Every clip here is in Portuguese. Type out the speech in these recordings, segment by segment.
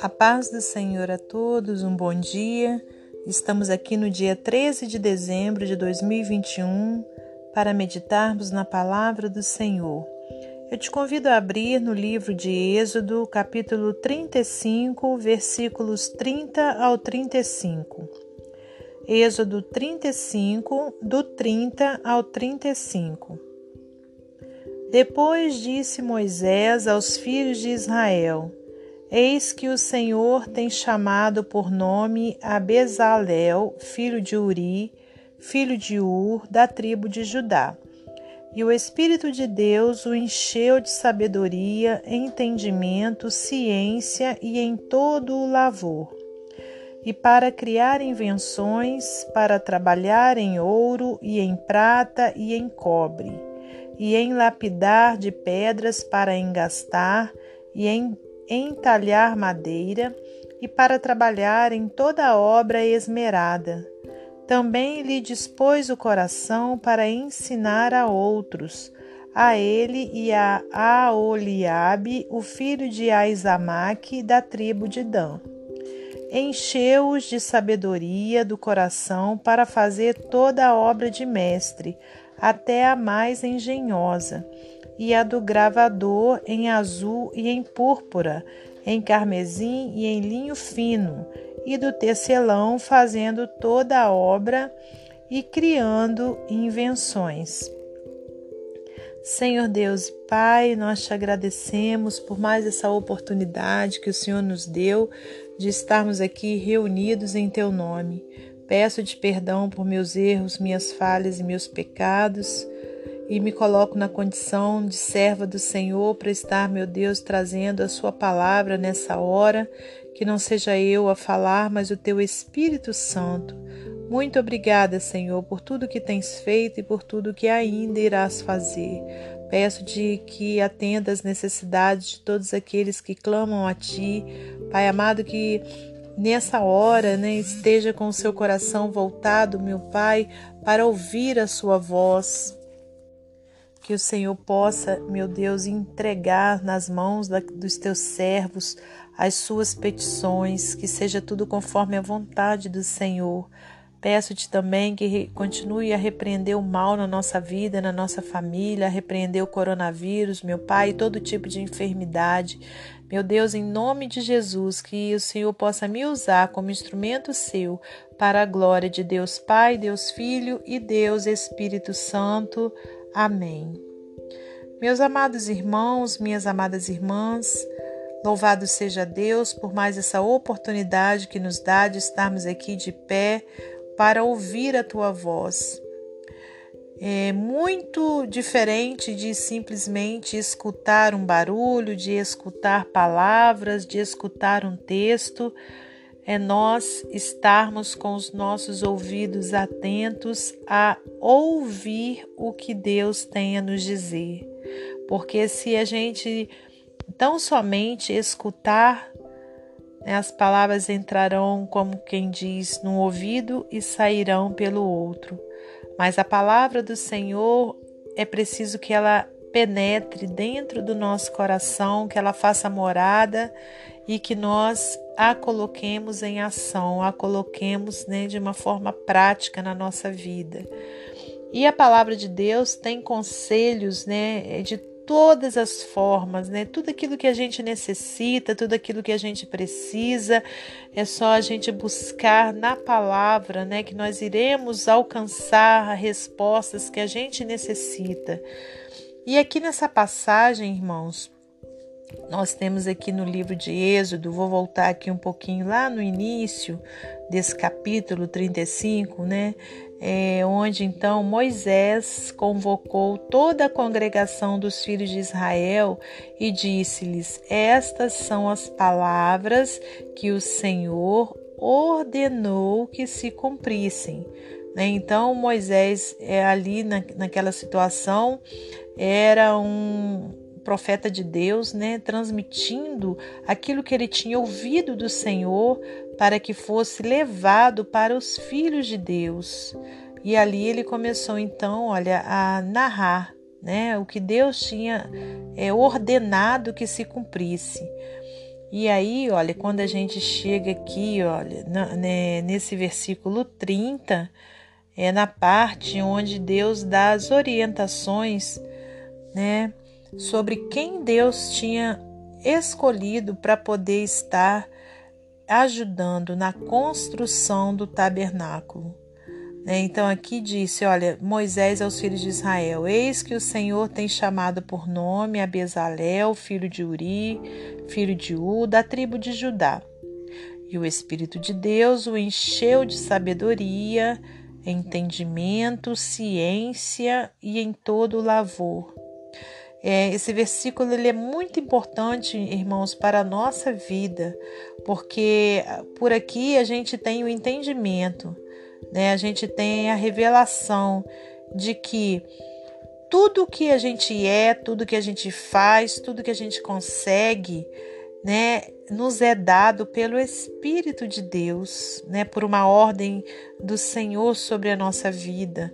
A paz do Senhor a todos, um bom dia. Estamos aqui no dia 13 de dezembro de 2021 para meditarmos na palavra do Senhor. Eu te convido a abrir no livro de Êxodo, capítulo 35, versículos 30 ao 35. Êxodo 35, do 30 ao 35. Depois disse Moisés aos filhos de Israel: Eis que o Senhor tem chamado por nome a Bezalel, filho de Uri, filho de Ur, da tribo de Judá. E o Espírito de Deus o encheu de sabedoria, entendimento, ciência e em todo o lavor. E para criar invenções, para trabalhar em ouro e em prata e em cobre, e em lapidar de pedras para engastar, e em entalhar madeira e para trabalhar em toda a obra esmerada. Também lhe dispôs o coração para ensinar a outros, a ele e a Aoliabe, o filho de Aizamaque, da tribo de Dan. Encheu-os de sabedoria do coração para fazer toda a obra de mestre, até a mais engenhosa e a do gravador em azul e em púrpura, em carmesim e em linho fino, e do tecelão fazendo toda a obra e criando invenções. Senhor Deus e Pai, nós te agradecemos por mais essa oportunidade que o Senhor nos deu de estarmos aqui reunidos em Teu nome. Peço-te perdão por meus erros, minhas falhas e meus pecados e me coloco na condição de serva do Senhor para estar, meu Deus, trazendo a Sua palavra nessa hora, que não seja eu a falar, mas o Teu Espírito Santo. Muito obrigada, Senhor, por tudo que tens feito e por tudo que ainda irás fazer. Peço-te que atenda às necessidades de todos aqueles que clamam a Ti. Pai amado, que nessa hora né, esteja com o seu coração voltado, meu Pai, para ouvir a Sua voz que o Senhor possa, meu Deus, entregar nas mãos da, dos teus servos as suas petições, que seja tudo conforme a vontade do Senhor. Peço-te também que continue a repreender o mal na nossa vida, na nossa família, a repreender o coronavírus, meu Pai, todo tipo de enfermidade. Meu Deus, em nome de Jesus, que o Senhor possa me usar como instrumento seu para a glória de Deus Pai, Deus Filho e Deus Espírito Santo. Amém. Meus amados irmãos, minhas amadas irmãs, louvado seja Deus por mais essa oportunidade que nos dá de estarmos aqui de pé para ouvir a tua voz. É muito diferente de simplesmente escutar um barulho, de escutar palavras, de escutar um texto é nós estarmos com os nossos ouvidos atentos a ouvir o que Deus tem a nos dizer. Porque se a gente tão somente escutar, né, as palavras entrarão, como quem diz, no ouvido e sairão pelo outro. Mas a palavra do Senhor é preciso que ela penetre dentro do nosso coração, que ela faça morada e que nós a coloquemos em ação, a coloquemos né, de uma forma prática na nossa vida. E a palavra de Deus tem conselhos né, de todas as formas, né? Tudo aquilo que a gente necessita, tudo aquilo que a gente precisa, é só a gente buscar na palavra, né? Que nós iremos alcançar respostas que a gente necessita. E aqui nessa passagem, irmãos, nós temos aqui no livro de Êxodo, vou voltar aqui um pouquinho lá no início desse capítulo 35, né? É, onde então Moisés convocou toda a congregação dos filhos de Israel e disse-lhes: Estas são as palavras que o Senhor ordenou que se cumprissem. Né? Então Moisés é ali na, naquela situação era um, profeta de Deus, né, transmitindo aquilo que ele tinha ouvido do Senhor para que fosse levado para os filhos de Deus. E ali ele começou então, olha, a narrar, né? O que Deus tinha é, ordenado que se cumprisse. E aí, olha, quando a gente chega aqui, olha, na, né, nesse versículo 30, é na parte onde Deus dá as orientações, né, sobre quem Deus tinha escolhido para poder estar ajudando na construção do tabernáculo. Né? Então aqui disse: Olha, Moisés aos filhos de Israel: Eis que o Senhor tem chamado por nome a Bezalel, filho de Uri, filho de U, da tribo de Judá. E o Espírito de Deus o encheu de sabedoria, entendimento, ciência e em todo o lavor. É, esse versículo ele é muito importante, irmãos, para a nossa vida, porque por aqui a gente tem o entendimento né? A gente tem a revelação de que tudo que a gente é, tudo que a gente faz, tudo que a gente consegue, né, nos é dado pelo Espírito de Deus, né, por uma ordem do Senhor sobre a nossa vida,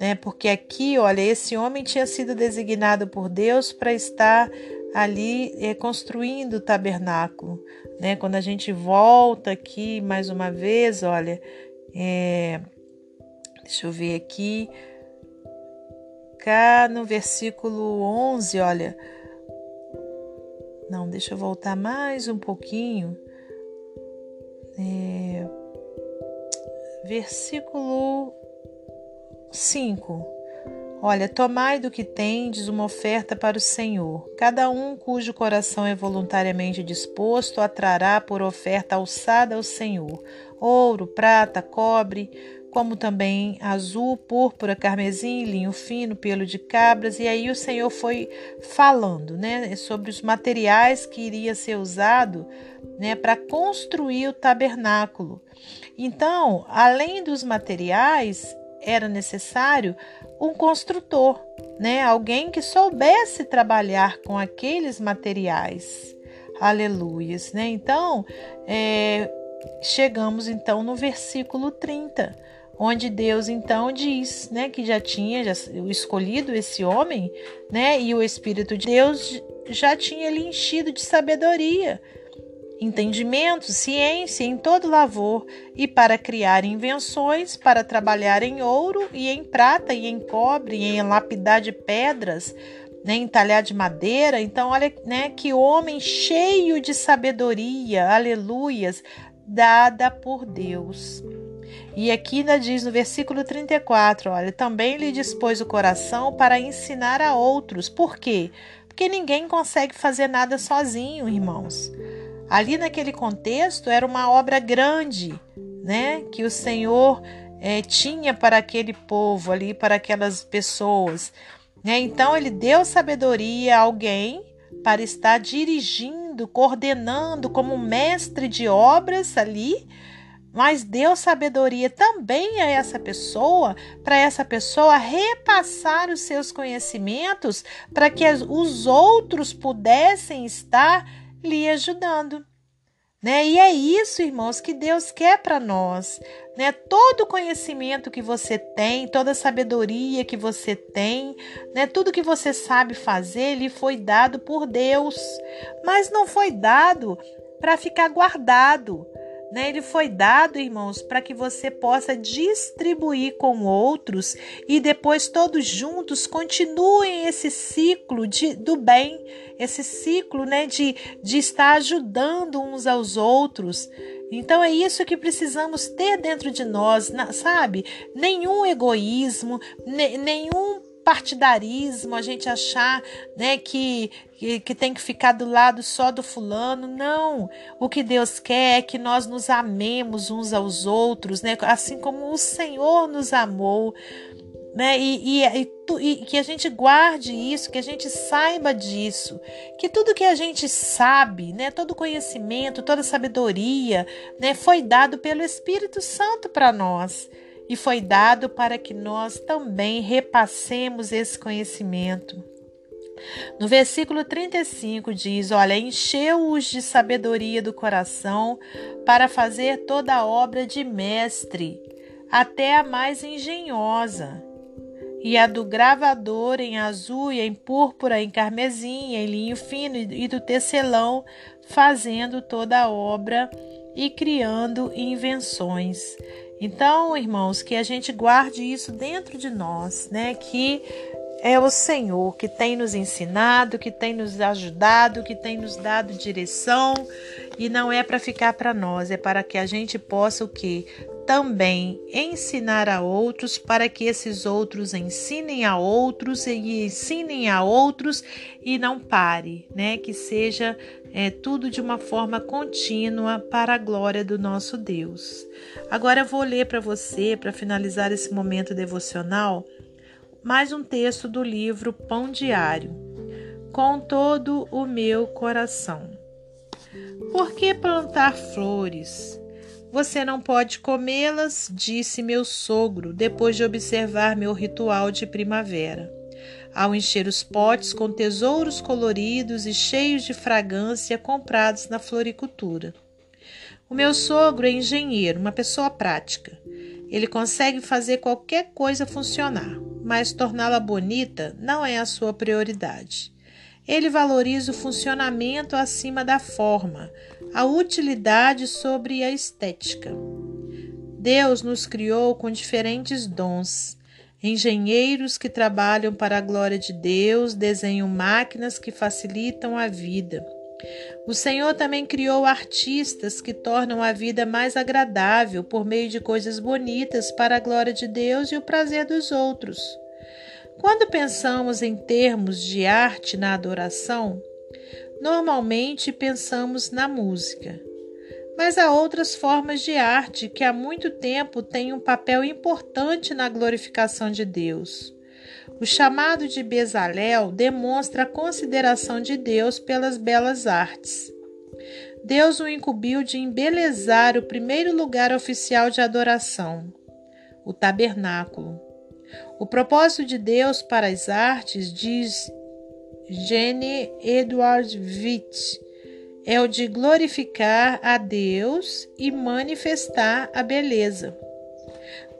né? Porque aqui, olha, esse homem tinha sido designado por Deus para estar ali é, construindo o tabernáculo, né? Quando a gente volta aqui mais uma vez, olha, é, deixa eu ver aqui. Cá no versículo 11, olha. Não, deixa eu voltar mais um pouquinho. É, versículo 5. Olha, tomai do que tendes uma oferta para o Senhor. Cada um cujo coração é voluntariamente disposto atrará por oferta alçada ao Senhor ouro, prata, cobre, como também azul, púrpura, carmesim, linho fino, pelo de cabras. E aí o Senhor foi falando, né, sobre os materiais que iria ser usado, né, para construir o tabernáculo. Então, além dos materiais, era necessário um construtor, né? Alguém que soubesse trabalhar com aqueles materiais. Aleluias, né? Então, é, chegamos então no versículo 30, onde Deus então diz, né, que já tinha já, escolhido esse homem, né, e o Espírito de Deus já tinha lhe enchido de sabedoria entendimento, ciência em todo lavor, e para criar invenções, para trabalhar em ouro e em prata e em cobre e em lapidar de pedras, né, em talhar de madeira. Então, olha, né, que homem cheio de sabedoria, aleluias, dada por Deus. E aqui ainda diz no versículo 34, olha, também lhe dispôs o coração para ensinar a outros. Por quê? Porque ninguém consegue fazer nada sozinho, irmãos. Ali naquele contexto era uma obra grande, né? Que o Senhor é, tinha para aquele povo ali, para aquelas pessoas. Né? Então ele deu sabedoria a alguém para estar dirigindo, coordenando como mestre de obras ali, mas deu sabedoria também a essa pessoa, para essa pessoa repassar os seus conhecimentos, para que os outros pudessem estar lhe ajudando. Né? E é isso, irmãos, que Deus quer para nós. Né? Todo conhecimento que você tem, toda sabedoria que você tem, né? tudo que você sabe fazer, lhe foi dado por Deus. Mas não foi dado para ficar guardado. Né? Ele foi dado, irmãos, para que você possa distribuir com outros e depois todos juntos continuem esse ciclo de, do bem, esse ciclo né, de, de estar ajudando uns aos outros. Então é isso que precisamos ter dentro de nós, sabe? Nenhum egoísmo, nenhum partidarismo, a gente achar né, que, que, tem que ficar do lado só do fulano. Não. O que Deus quer é que nós nos amemos uns aos outros, né? assim como o Senhor nos amou. Né? E, e, e, e que a gente guarde isso, que a gente saiba disso, que tudo que a gente sabe, né, todo conhecimento, toda sabedoria, né, foi dado pelo Espírito Santo para nós e foi dado para que nós também repassemos esse conhecimento. No versículo 35 diz: Olha, encheu-os de sabedoria do coração para fazer toda a obra de mestre, até a mais engenhosa. e a do gravador em azul e em púrpura, em carmesim, em linho fino e do tecelão, fazendo toda a obra e criando invenções. Então, irmãos, que a gente guarde isso dentro de nós, né? Que é o Senhor que tem nos ensinado, que tem nos ajudado, que tem nos dado direção e não é para ficar para nós, é para que a gente possa o que também ensinar a outros, para que esses outros ensinem a outros e ensinem a outros e não pare, né? Que seja é, tudo de uma forma contínua para a glória do nosso Deus. Agora eu vou ler para você, para finalizar esse momento devocional, mais um texto do livro Pão Diário. Com todo o meu coração. Por que plantar flores? Você não pode comê-las, disse meu sogro, depois de observar meu ritual de primavera. Ao encher os potes com tesouros coloridos e cheios de fragrância comprados na floricultura. O meu sogro é engenheiro, uma pessoa prática. Ele consegue fazer qualquer coisa funcionar, mas torná-la bonita não é a sua prioridade. Ele valoriza o funcionamento acima da forma, a utilidade sobre a estética. Deus nos criou com diferentes dons. Engenheiros que trabalham para a glória de Deus, desenham máquinas que facilitam a vida. O Senhor também criou artistas que tornam a vida mais agradável por meio de coisas bonitas para a glória de Deus e o prazer dos outros. Quando pensamos em termos de arte na adoração, normalmente pensamos na música. Mas há outras formas de arte que há muito tempo têm um papel importante na glorificação de Deus. O chamado de Bezalel demonstra a consideração de Deus pelas belas artes. Deus o incumbiu de embelezar o primeiro lugar oficial de adoração, o tabernáculo. O propósito de Deus para as artes, diz Jenny Edward Witt, é o de glorificar a Deus e manifestar a beleza.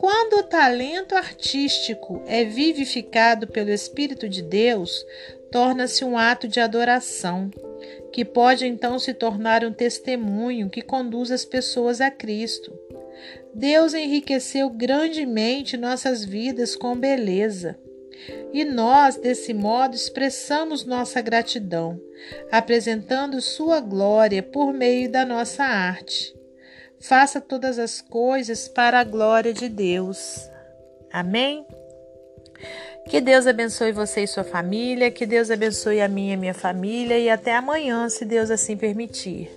Quando o talento artístico é vivificado pelo Espírito de Deus, torna-se um ato de adoração, que pode então se tornar um testemunho que conduz as pessoas a Cristo. Deus enriqueceu grandemente nossas vidas com beleza. E nós, desse modo, expressamos nossa gratidão, apresentando Sua glória por meio da nossa arte. Faça todas as coisas para a glória de Deus. Amém? Que Deus abençoe você e sua família, que Deus abençoe a minha e minha família e até amanhã, se Deus assim permitir.